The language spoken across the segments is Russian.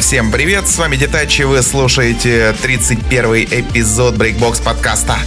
Всем привет, с вами Детачи, вы слушаете 31 эпизод Breakbox подкаста.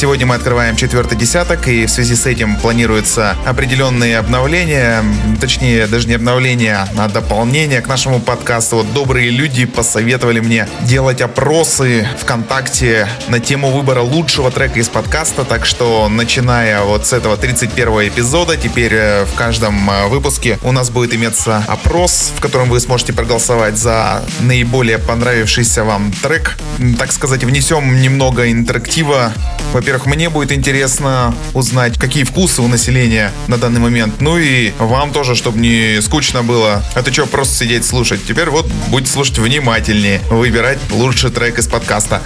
Сегодня мы открываем четвертый десяток, и в связи с этим планируются определенные обновления, точнее, даже не обновления, а дополнения к нашему подкасту. Вот добрые люди посоветовали мне делать опросы ВКонтакте на тему выбора лучшего трека из подкаста, так что, начиная вот с этого 31 эпизода, теперь э, в каждом э, выпуске у нас будет иметься опрос, в котором вы сможете проголосовать за наиболее понравившийся вам трек. Так сказать, внесем немного интерактива. Во-первых, во-первых, мне будет интересно узнать, какие вкусы у населения на данный момент. Ну и вам тоже, чтобы не скучно было. А то что, просто сидеть слушать. Теперь вот будете слушать внимательнее, выбирать лучший трек из подкаста.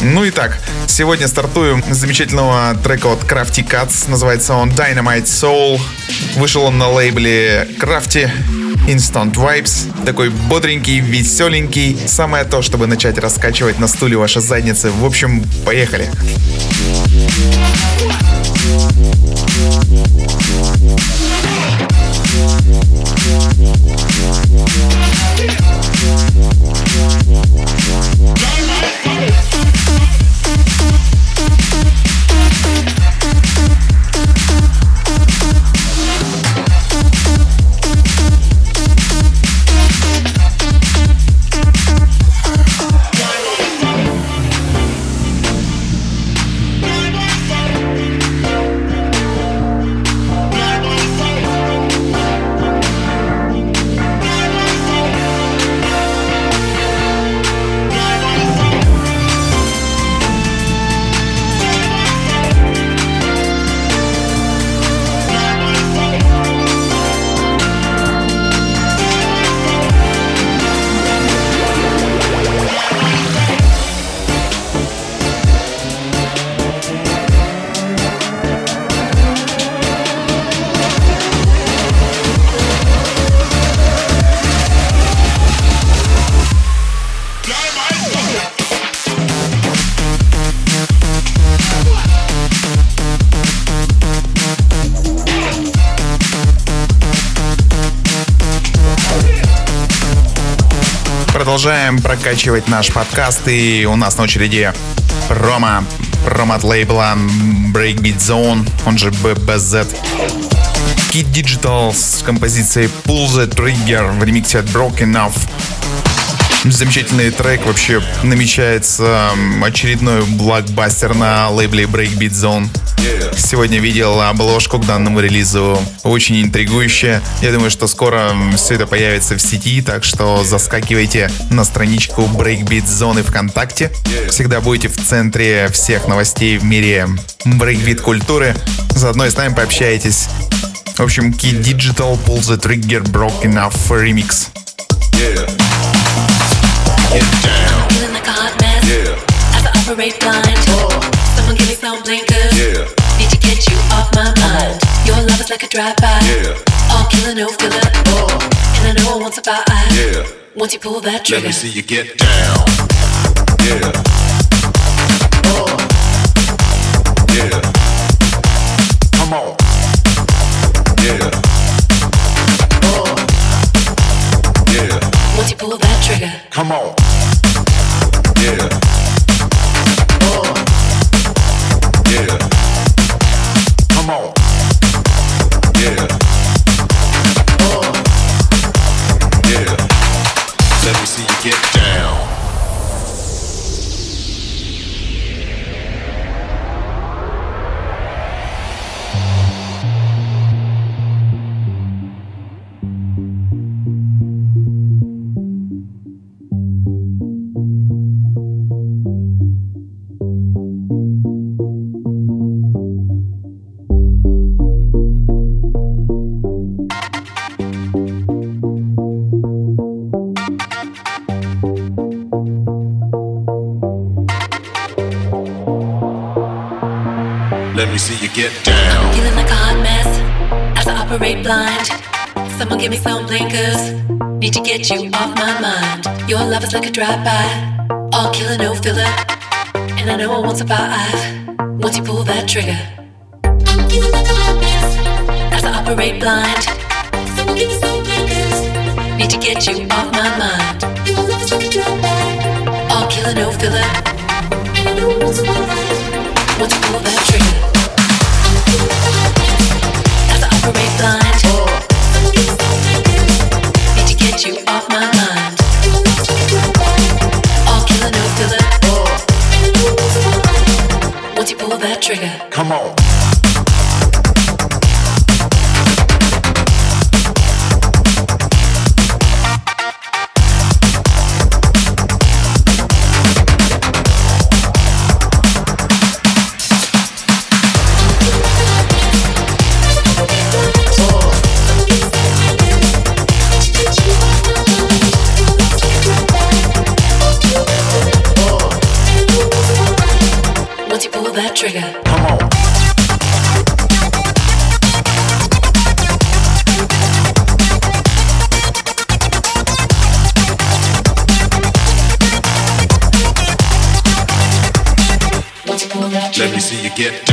Ну и так, сегодня стартуем с замечательного трека от Crafty Cuts. Называется он Dynamite Soul. Вышел он на лейбле Crafty. Instant Vibes. Такой бодренький, веселенький. Самое то, чтобы начать раскачивать на стуле ваши задницы. В общем, поехали. Продолжаем прокачивать наш подкаст, и у нас на очереди промо, промо от лейбла Breakbeat Zone, он же BBZ. Kid Digital с композицией Pull the Trigger в ремиксе от Broken Off. Замечательный трек, вообще намечается очередной блокбастер на лейбле Breakbeat Zone. Сегодня видел обложку к данному релизу. Очень интригующая. Я думаю, что скоро все это появится в сети, так что заскакивайте на страничку Breakbeat Zone ВКонтакте. Всегда будете в центре всех новостей в мире брейкбит культуры. Заодно и с нами пообщаетесь. В общем, Key Digital Pull the Trigger Broken Off Remix. Yeah. Get down. Yeah. As I operate blind. Someone give me some blinkers. Yeah. Need to get you off my mind. Your love is like a drive-by. Yeah. All killer, no filler. Oh. And I know I want about I. Yeah. Once you pull that trigger. Let me see you get down. Yeah. Oh. Yeah. Come on. Yeah. Oh. Yeah. Once you pull that trigger. Come on. Blind. Someone give me some blinkers. Need to get you off my mind. Your love is like a drive-by, all killer, no filler. And I know it won't survive once you pull that trigger. As I operate blind. Someone give me some blinkers. Need to get you off my mind. Your love is like a drive-by, all killer, no filler. And I know it won't survive once you pull that trigger. Get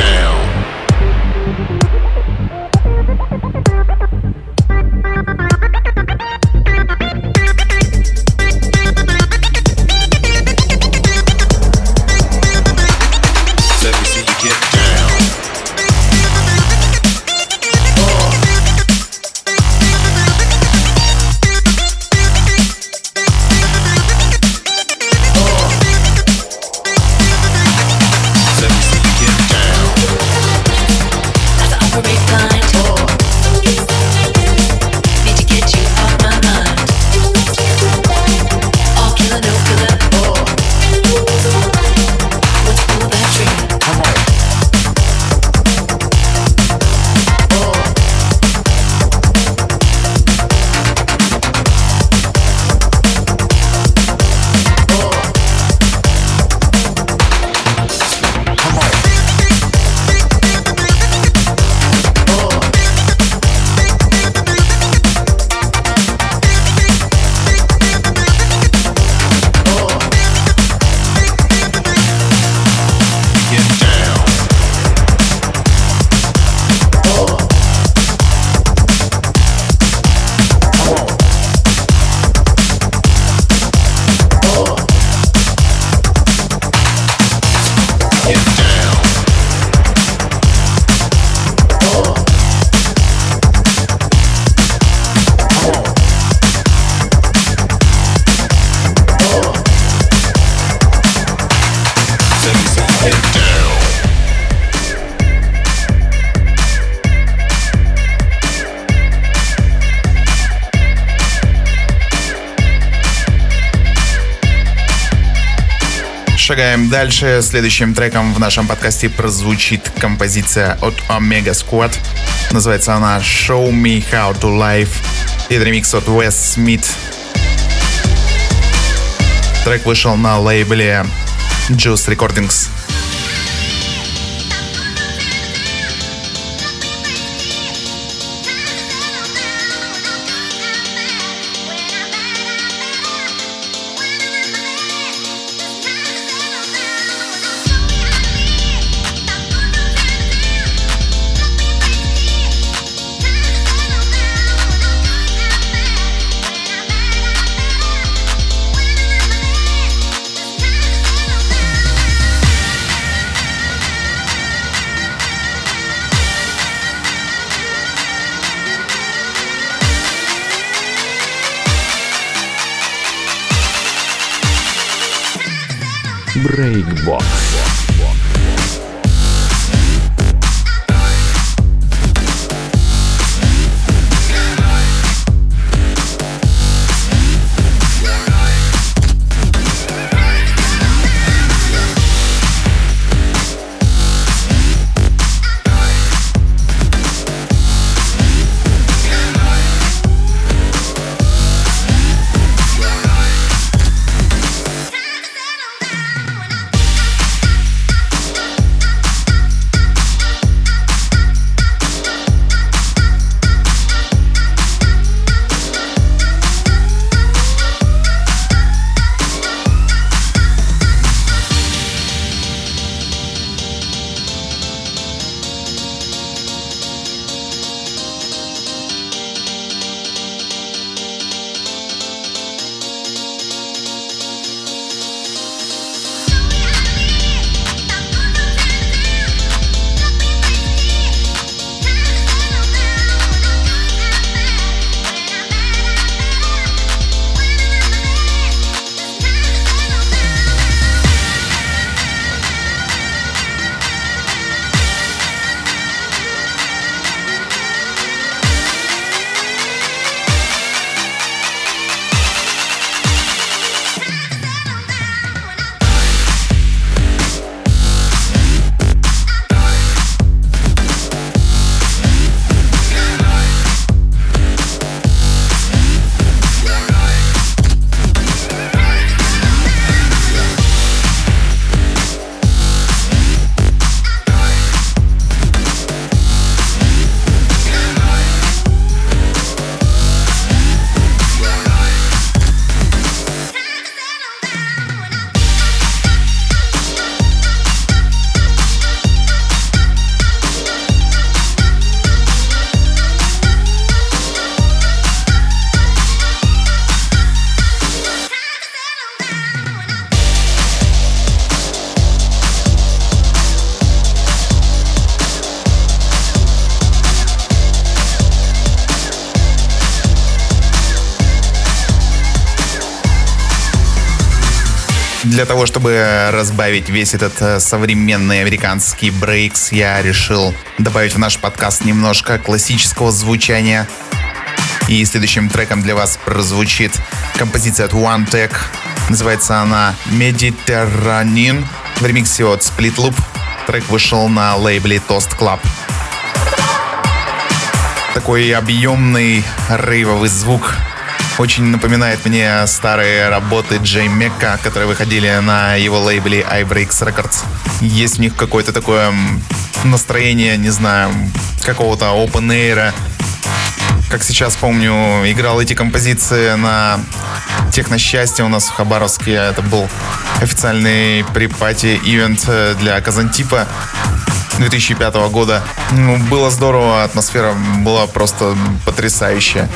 Шагаем дальше. Следующим треком в нашем подкасте прозвучит композиция от Omega Squad. Называется она Show Me How to Live. И это ремикс от Wes Smith. Трек вышел на лейбле Juice Recordings. Breakbox. Того, чтобы разбавить весь этот э, современный американский брейкс, я решил добавить в наш подкаст немножко классического звучания. И следующим треком для вас прозвучит композиция от One Tech. Называется она Mediterranean в ремиксе от Split Loop. Трек вышел на лейбле Toast Club. Такой объемный рейвовый звук очень напоминает мне старые работы Джей Мекка, которые выходили на его лейбле iBreaks Records. Есть в них какое-то такое настроение, не знаю, какого-то open air. Как сейчас помню, играл эти композиции на Техносчастье у нас в Хабаровске. Это был официальный припати ивент для Казантипа. 2005 года. Ну, было здорово, атмосфера была просто потрясающая.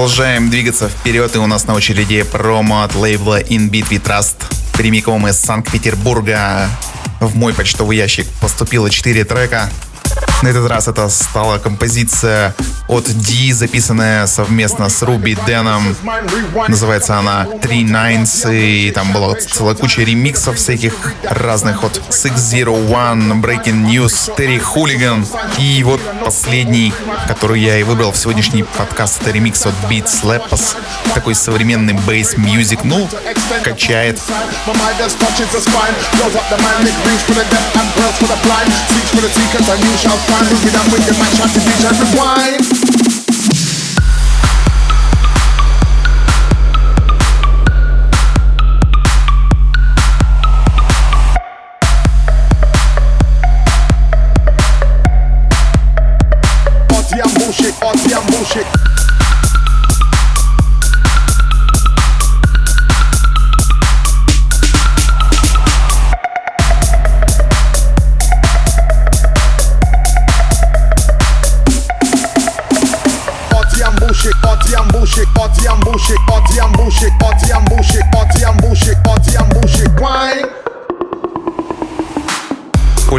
Продолжаем двигаться вперед, и у нас на очереди промо от лейбла In Beat We Trust прямиком из Санкт-Петербурга. В мой почтовый ящик поступило 4 трека. На этот раз это стала композиция от D, записанная совместно с Руби Дэном. Называется она Three Nines, и там была целая куча ремиксов всяких разных от 601, Breaking News, Terry Hooligan. И вот последний, который я и выбрал в сегодняшний подкаст, это ремикс от Beat Slappers. Такой современный bass music, ну, качает. rewind.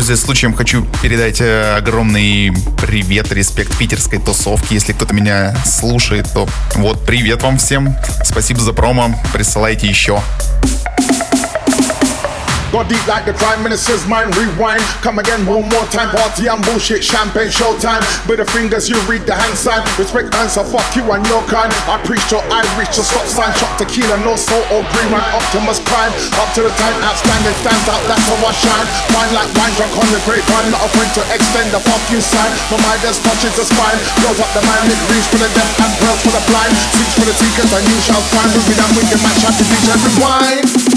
Пользуясь случаем, хочу передать э, огромный привет, респект питерской тусовке. Если кто-то меня слушает, то вот привет вам всем. Спасибо за промо. Присылайте еще. Go deep like the crime minister's mind, rewind. Come again one more time, party and bullshit, champagne showtime. With the fingers, you read the hand sign. Respect answer, fuck you and your kind. I preach till I reach stop sign. Shot tequila, no salt or green wine. Optimus Prime, up to the time, outstanding, stands out, that's how I shine. Fine like wine, drunk on the grapevine. Not a point to extend the fuck you sign. My mind just touches the spine. Blows up the mind, it reads for the deaf and pearls for the blind. Seeks for the seekers, and you shall find. Moving and can match up to each and rewind.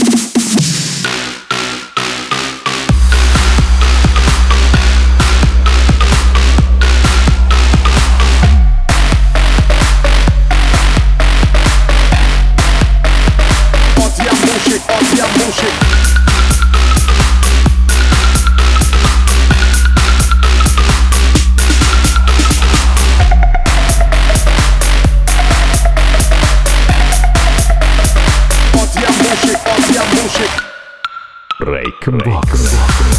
come back. Come back.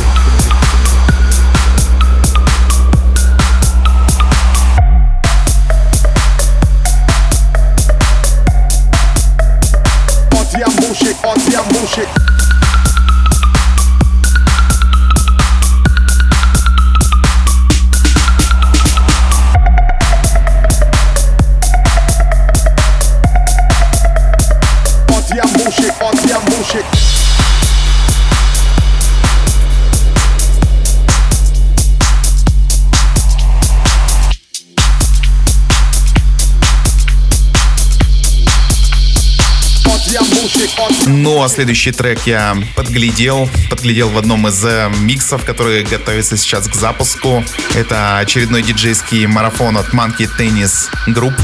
А следующий трек я подглядел. Подглядел в одном из э, миксов, который готовится сейчас к запуску. Это очередной диджейский марафон от Monkey Tennis Group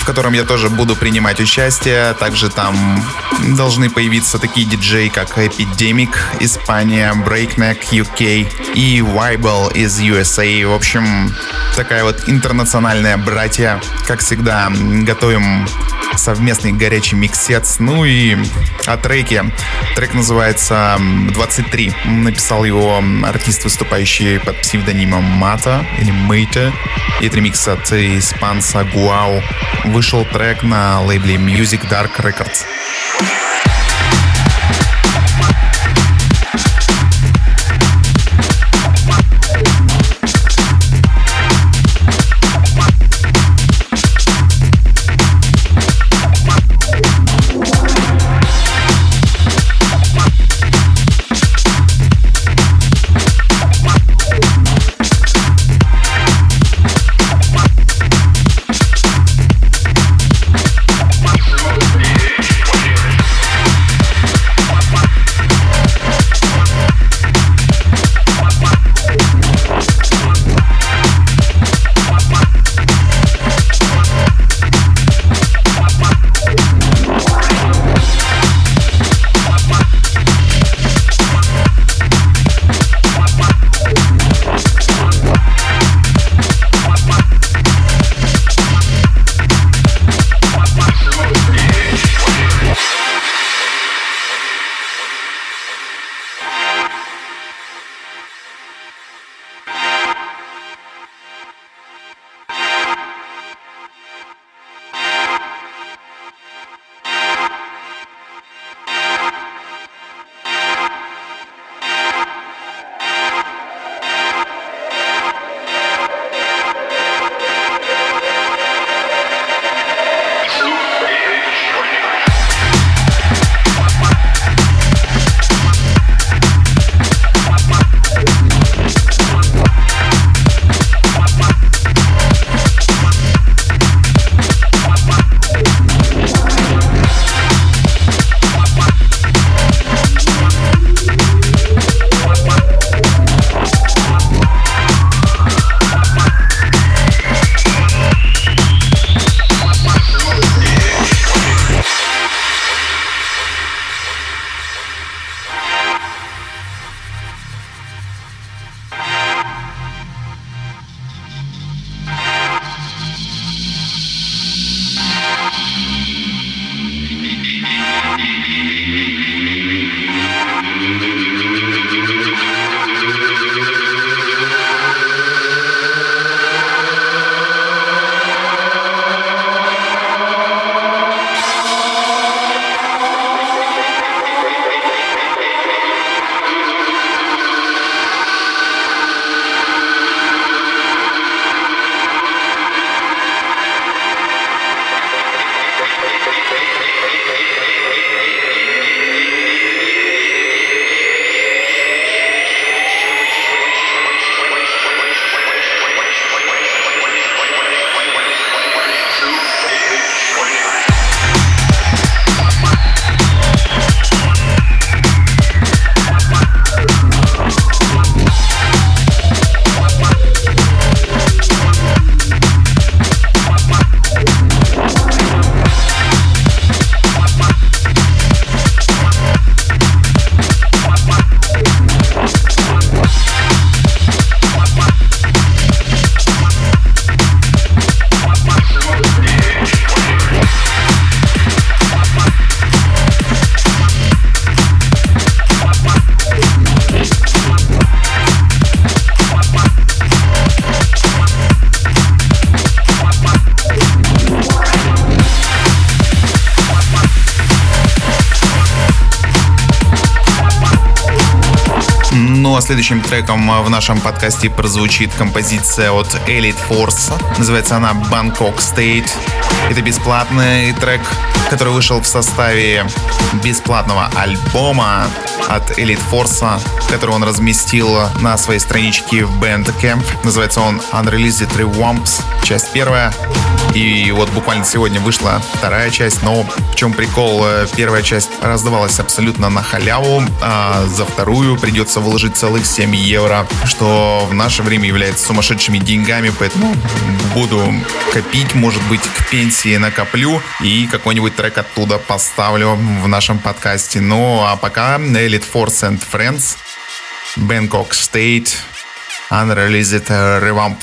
в котором я тоже буду принимать участие. Также там должны появиться такие диджеи, как Epidemic, Испания, Breakneck, UK и Weibel из USA. В общем, такая вот интернациональная братья. Как всегда, готовим совместный горячий миксец. Ну и о треке. Трек называется м, 23. Написал его артист, выступающий под псевдонимом Мата или Мейта. И это ремикс от испанца Гуау. Вышел трек на лейбле Music Dark Records. Следующим треком в нашем подкасте прозвучит композиция от Elite Force. Называется она Bangkok State. Это бесплатный трек, который вышел в составе бесплатного альбома от Elite Force, который он разместил на своей страничке в Bandcamp. Называется он Unreleased Rewamps, часть первая. И вот буквально сегодня вышла вторая часть, но в чем прикол? Э, первая часть раздавалась абсолютно на халяву, а за вторую придется выложить целых 7 евро, что в наше время является сумасшедшими деньгами, поэтому буду копить, может быть, к пенсии накоплю и какой-нибудь трек оттуда поставлю в нашем подкасте. Ну, а пока Elite Force and Friends, Bangkok State, Unreleased Revamp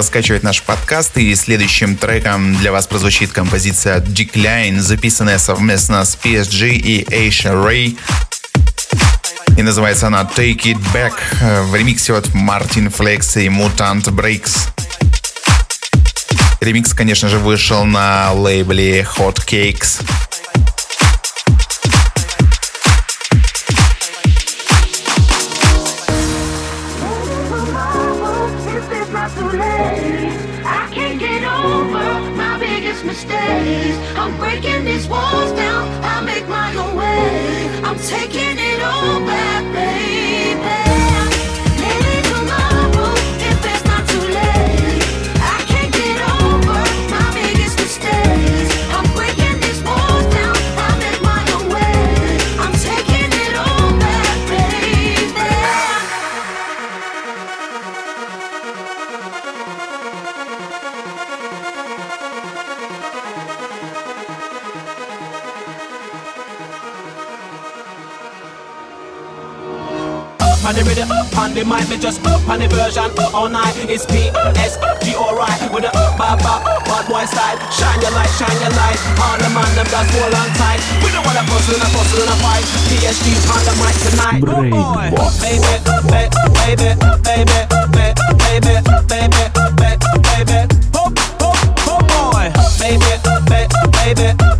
раскачивать наш подкаст, и следующим треком для вас прозвучит композиция Decline, записанная совместно с PSG и Asia Ray. И называется она Take It Back в ремиксе от Martin Flex и Mutant Breaks. Ремикс, конечно же, вышел на лейбле Hot Cakes. I can't get over my biggest mistakes. I'm breaking these walls down. I make my own way. I'm taking it all back, baby. they might be just up on the version up all night. It's P-O-S, G alright. With a up, bop, bop, up, bad boy style. Shine your light, shine your light. All the man, them that's all on tight. We don't wanna bustle and bustle and fight. PSG's on the mic tonight. Oh boy. Baby, baby, baby, baby, baby, baby, baby, baby, baby. Oh, oh, oh boy. Baby, baby, baby.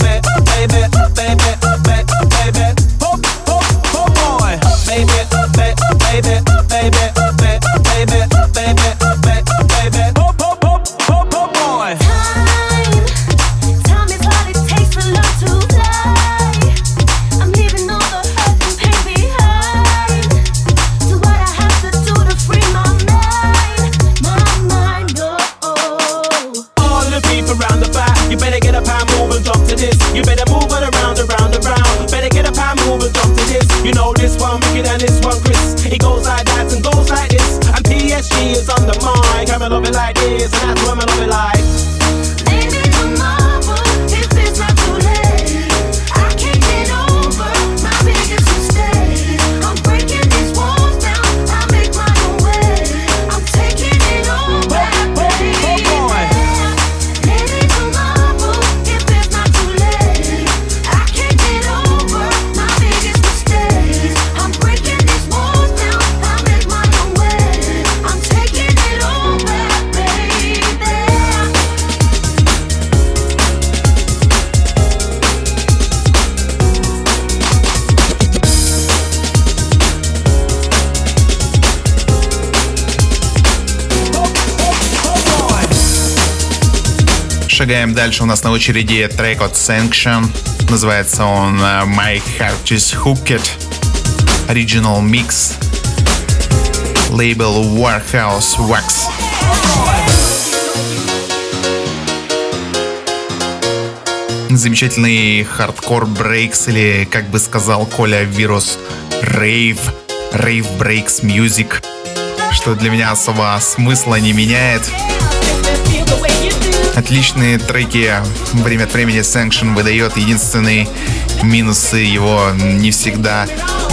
Шагаем дальше. У нас на очереди трек от Sanction. Называется он э, My Heart is Hooked. Original Mix. Лейбл Warehouse Wax. Замечательный хардкор breaks или, как бы сказал Коля Вирус, рейв. Rave breaks music. Что для меня особо смысла не меняет. Отличные треки время от времени Sanction выдает. Единственный минусы его не всегда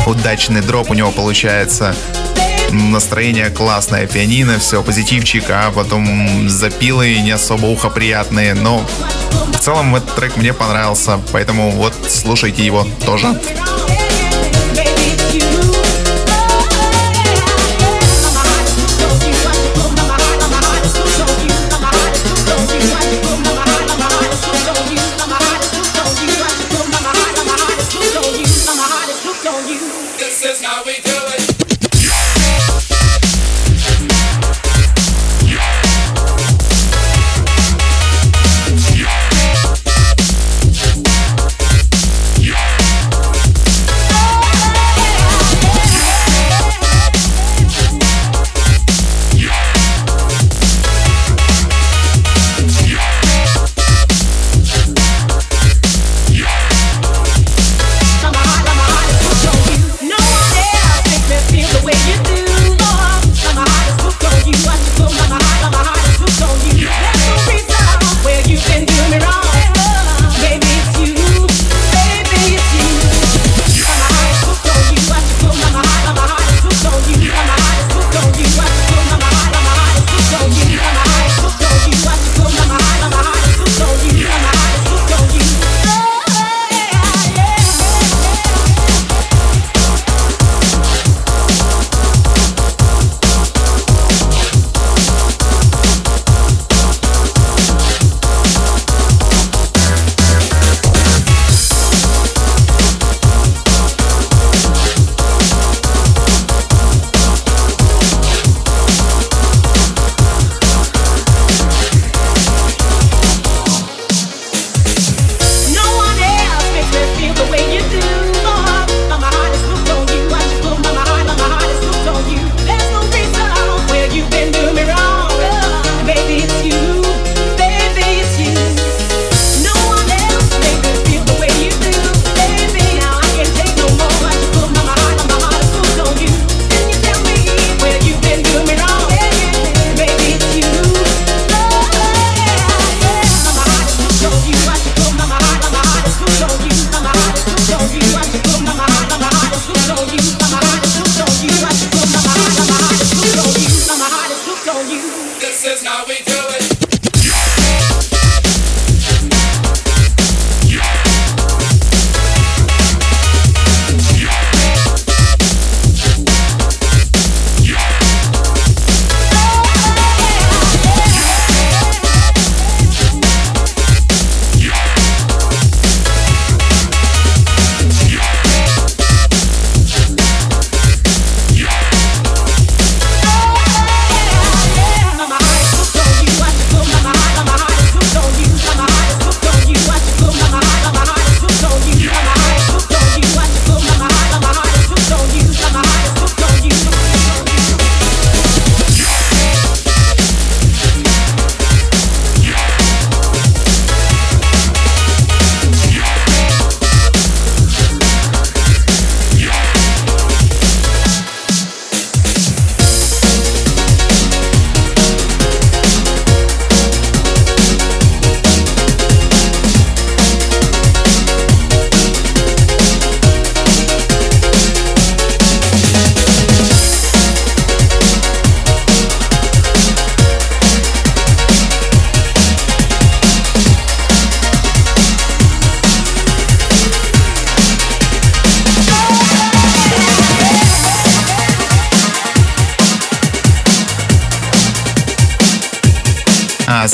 удачный дроп у него получается. Настроение классное, пианино, все, позитивчик, а потом запилы не особо ухоприятные, но в целом этот трек мне понравился, поэтому вот слушайте его тоже.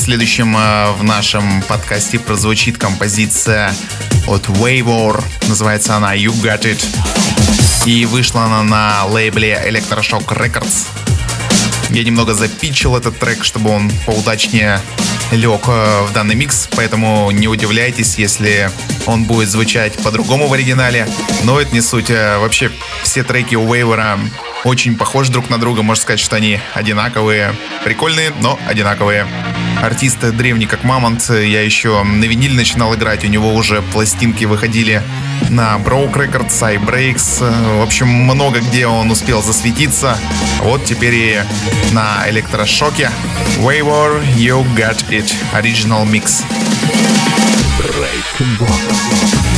Следующим э, в нашем подкасте прозвучит композиция от Waywar. Называется она You Got It. И вышла она на лейбле Electroshock Records. Я немного запичил этот трек, чтобы он поудачнее лег э, в данный микс, поэтому не удивляйтесь, если он будет звучать по-другому в оригинале. Но это не суть. Э, Вообще все треки у Вейвера очень похожи друг на друга. Можно сказать, что они одинаковые. Прикольные, но одинаковые. Артист древний как Мамонт. Я еще на виниле начинал играть. У него уже пластинки выходили на Broke Records, iBreaks. В общем, много где он успел засветиться. Вот теперь и на электрошоке. Wayward, You Got It. Original Mix. Chaos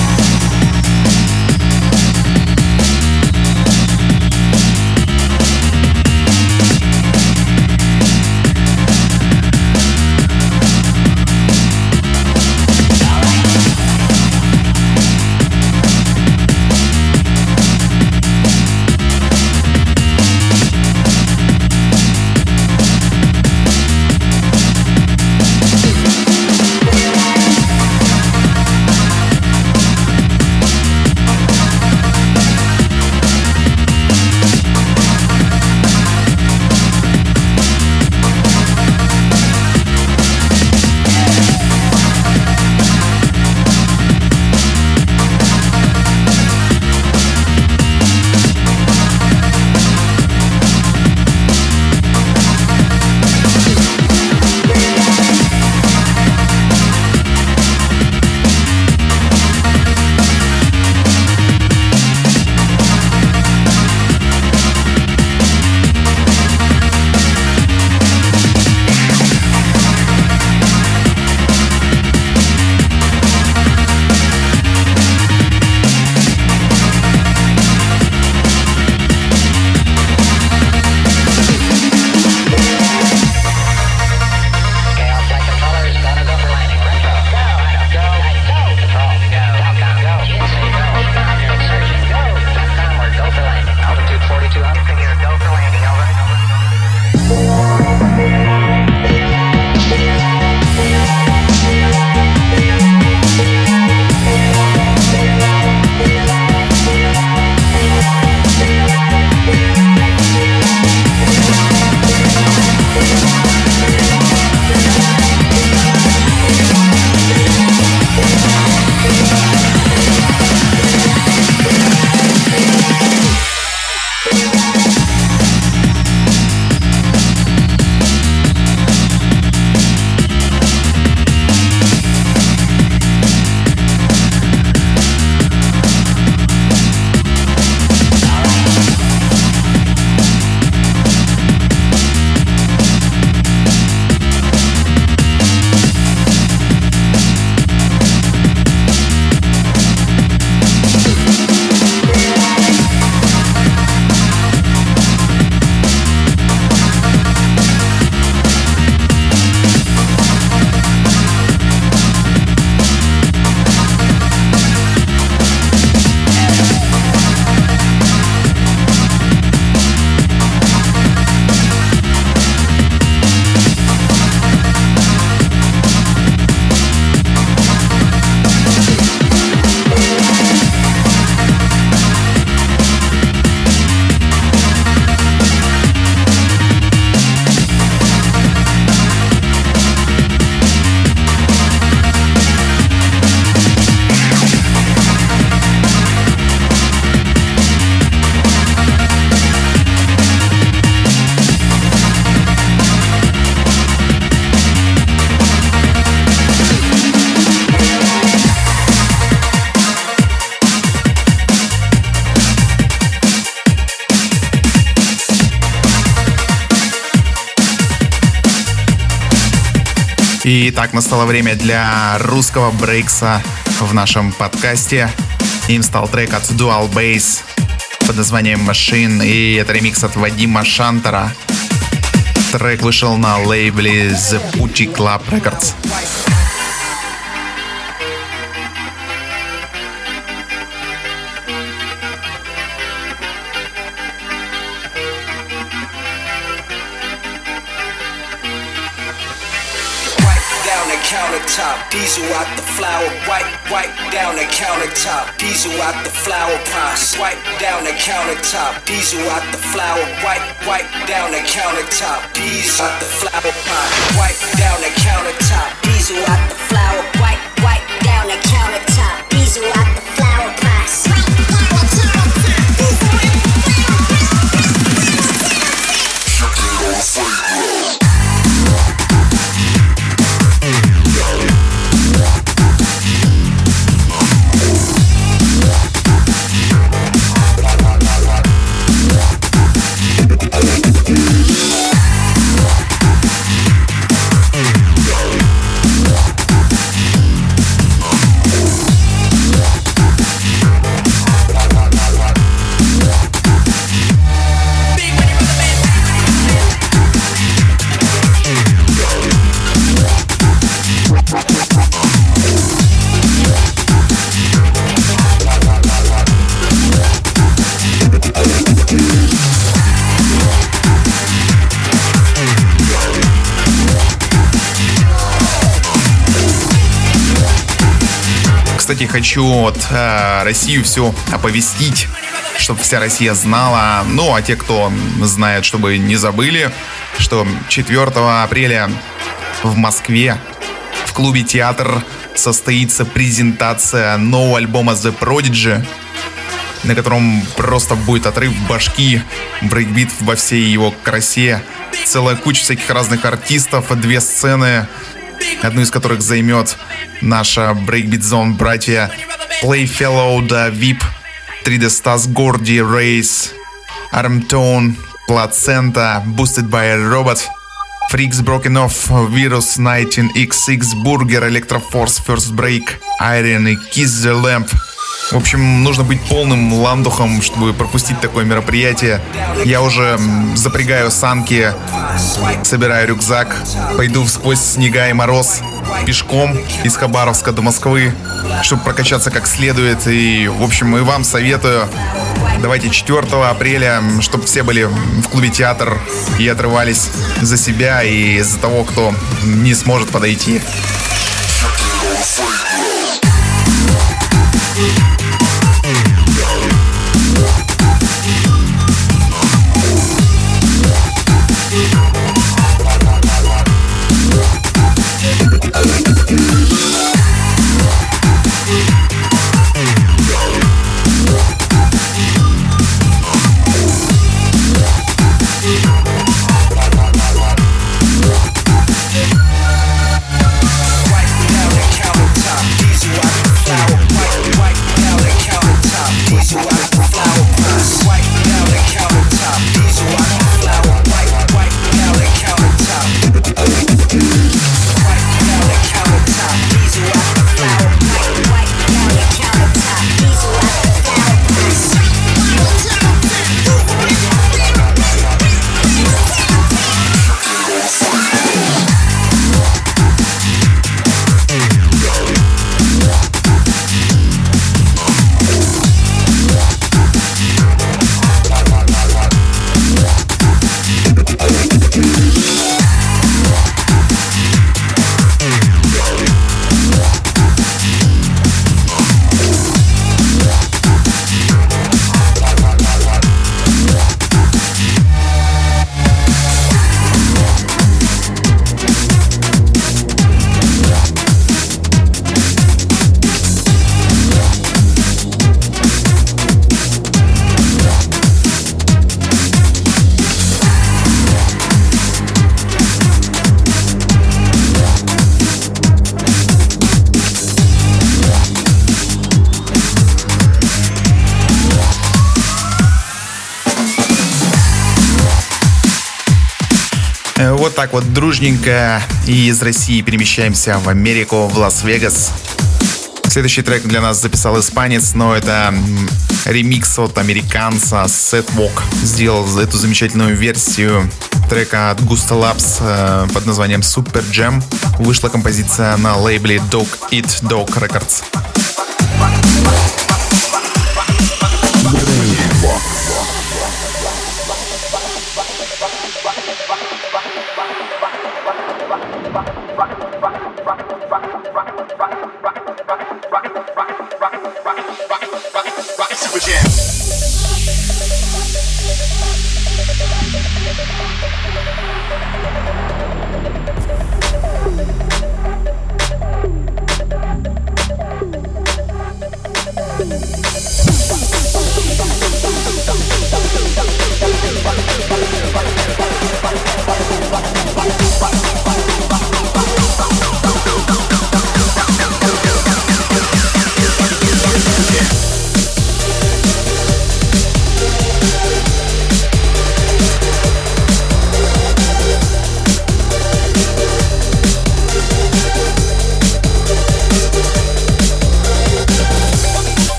настало время для русского брейкса в нашем подкасте. Им стал трек от Dual Bass под названием Machine, и это ремикс от Вадима Шантера. Трек вышел на лейбле The Putty Club Records. Countertop. Diesel out the flower, wipe, wipe down the countertop. Diesel out the flower pot, swipe down the countertop. Diesel out the flower, wipe, wipe down the countertop. Diesel out the flower pot, wipe down the countertop. Diesel out the flower, wipe, wipe down the countertop. Diesel out the хочу вот э, Россию всю оповестить, чтобы вся Россия знала. Ну, а те, кто знает, чтобы не забыли, что 4 апреля в Москве в клубе «Театр» состоится презентация нового альбома The Prodigy, на котором просто будет отрыв башки, брейкбит во всей его красе, целая куча всяких разных артистов, две сцены, одну из которых займет наша Breakbeat Zone братья Playfellow, да, VIP, 3D Stas, Gordy, Race, Armtone, Placenta, Boosted by a Robot, Freaks Broken Off, Virus 19XX, Burger, Electroforce, First Break, Iron и Kiss the Lamp. В общем, нужно быть полным ландухом, чтобы пропустить такое мероприятие. Я уже запрягаю санки, собираю рюкзак, пойду сквозь снега и мороз пешком из Хабаровска до Москвы, чтобы прокачаться как следует. И, в общем, и вам советую, давайте 4 апреля, чтобы все были в клубе театр и отрывались за себя и за того, кто не сможет подойти. Так вот дружненько и из России перемещаемся в Америку, в Лас-Вегас. Следующий трек для нас записал испанец, но это ремикс от американца Set Walk. Сделал эту замечательную версию трека от Gusta Labs э, под названием Super Jam. Вышла композиция на лейбле Dog Eat Dog Records.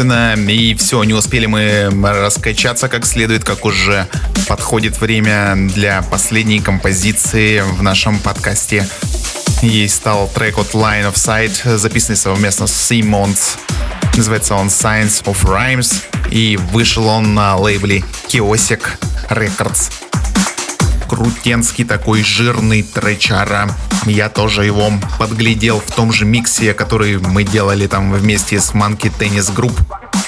Собственно, и все. Не успели мы раскачаться как следует, как уже подходит время для последней композиции в нашем подкасте. Ей стал трек от Line of Sight, записанный совместно с Simmons. Называется он Science of Rhymes. И вышел он на лейбле Kiosk Records крутенский такой жирный тречара. Я тоже его подглядел в том же миксе, который мы делали там вместе с Monkey Tennis Group.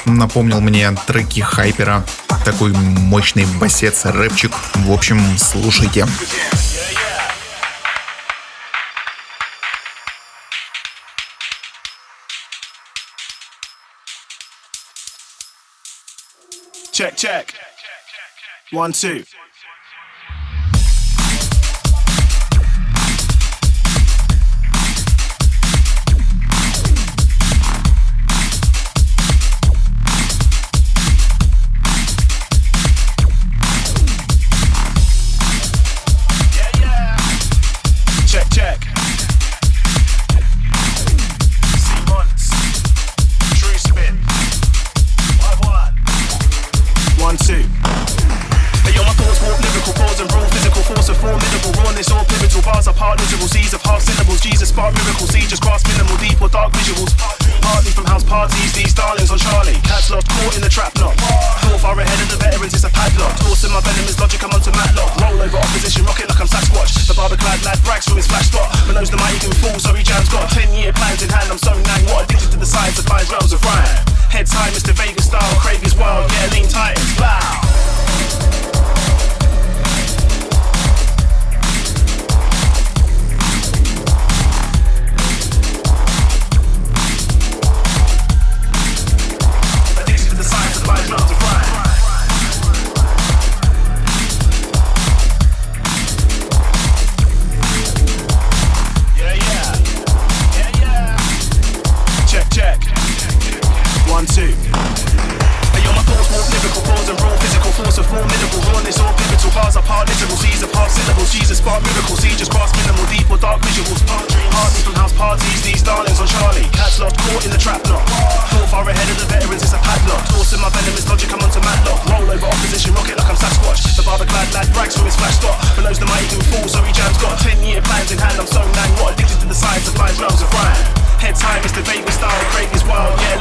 Напомнил мне треки Хайпера. Такой мощный басец, рэпчик. В общем, слушайте. Check, check. One, two. Locked, caught in the trap knot. Thought far ahead of the veterans, it's a padlock. Tossing my venomous logic, I'm onto matlock. Roll over opposition, rocket like I'm Sasquatch. The barber clad lad brags from his flash. But knows the mighty can fall, so he jams got 10 year plans in hand. I'm so nang, what addicted to the science of blind drums of rhyme. Head time, Mr. Vegas style, Craig is wild, yeah,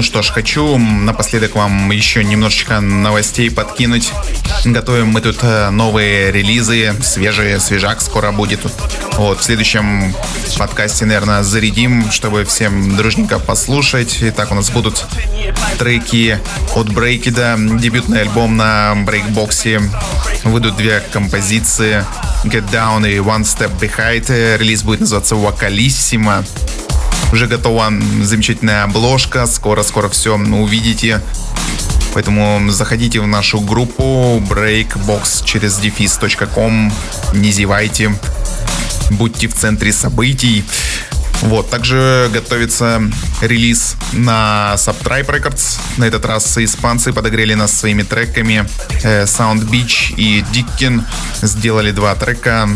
ну что ж, хочу напоследок вам еще немножечко новостей подкинуть. Готовим мы тут э, новые релизы, свежие, свежак скоро будет. Вот, в следующем подкасте, наверное, зарядим, чтобы всем дружненько послушать. Итак, у нас будут треки от Брейкида, дебютный альбом на брейкбоксе. Выйдут две композиции Get Down и One Step Behind. Релиз будет называться Вокалиссимо. Уже готова замечательная обложка. Скоро-скоро все увидите. Поэтому заходите в нашу группу breakbox через дефис.ком. Не зевайте. Будьте в центре событий. Вот, также готовится релиз на Subtribe Records. На этот раз испанцы подогрели нас своими треками. Э, Sound Beach и Dickin сделали два трека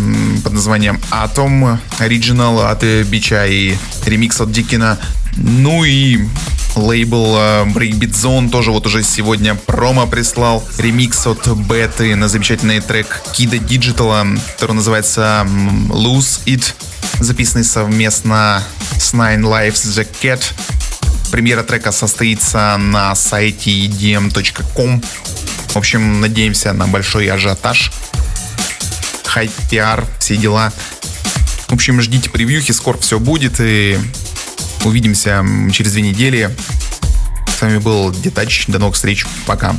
под названием Atom Original от э, Бича и ремикс от Диккина. Ну и лейбл э, Breakbeat Zone тоже вот уже сегодня промо прислал ремикс от Беты на замечательный трек Kida Digital, который называется Lose It, записанный совместно с Nine Lives The Cat. Премьера трека состоится на сайте edm.com. В общем, надеемся на большой ажиотаж. Хайп, пиар, все дела. В общем, ждите превьюхи, скоро все будет и увидимся через две недели. С вами был Детач. До новых встреч. Пока.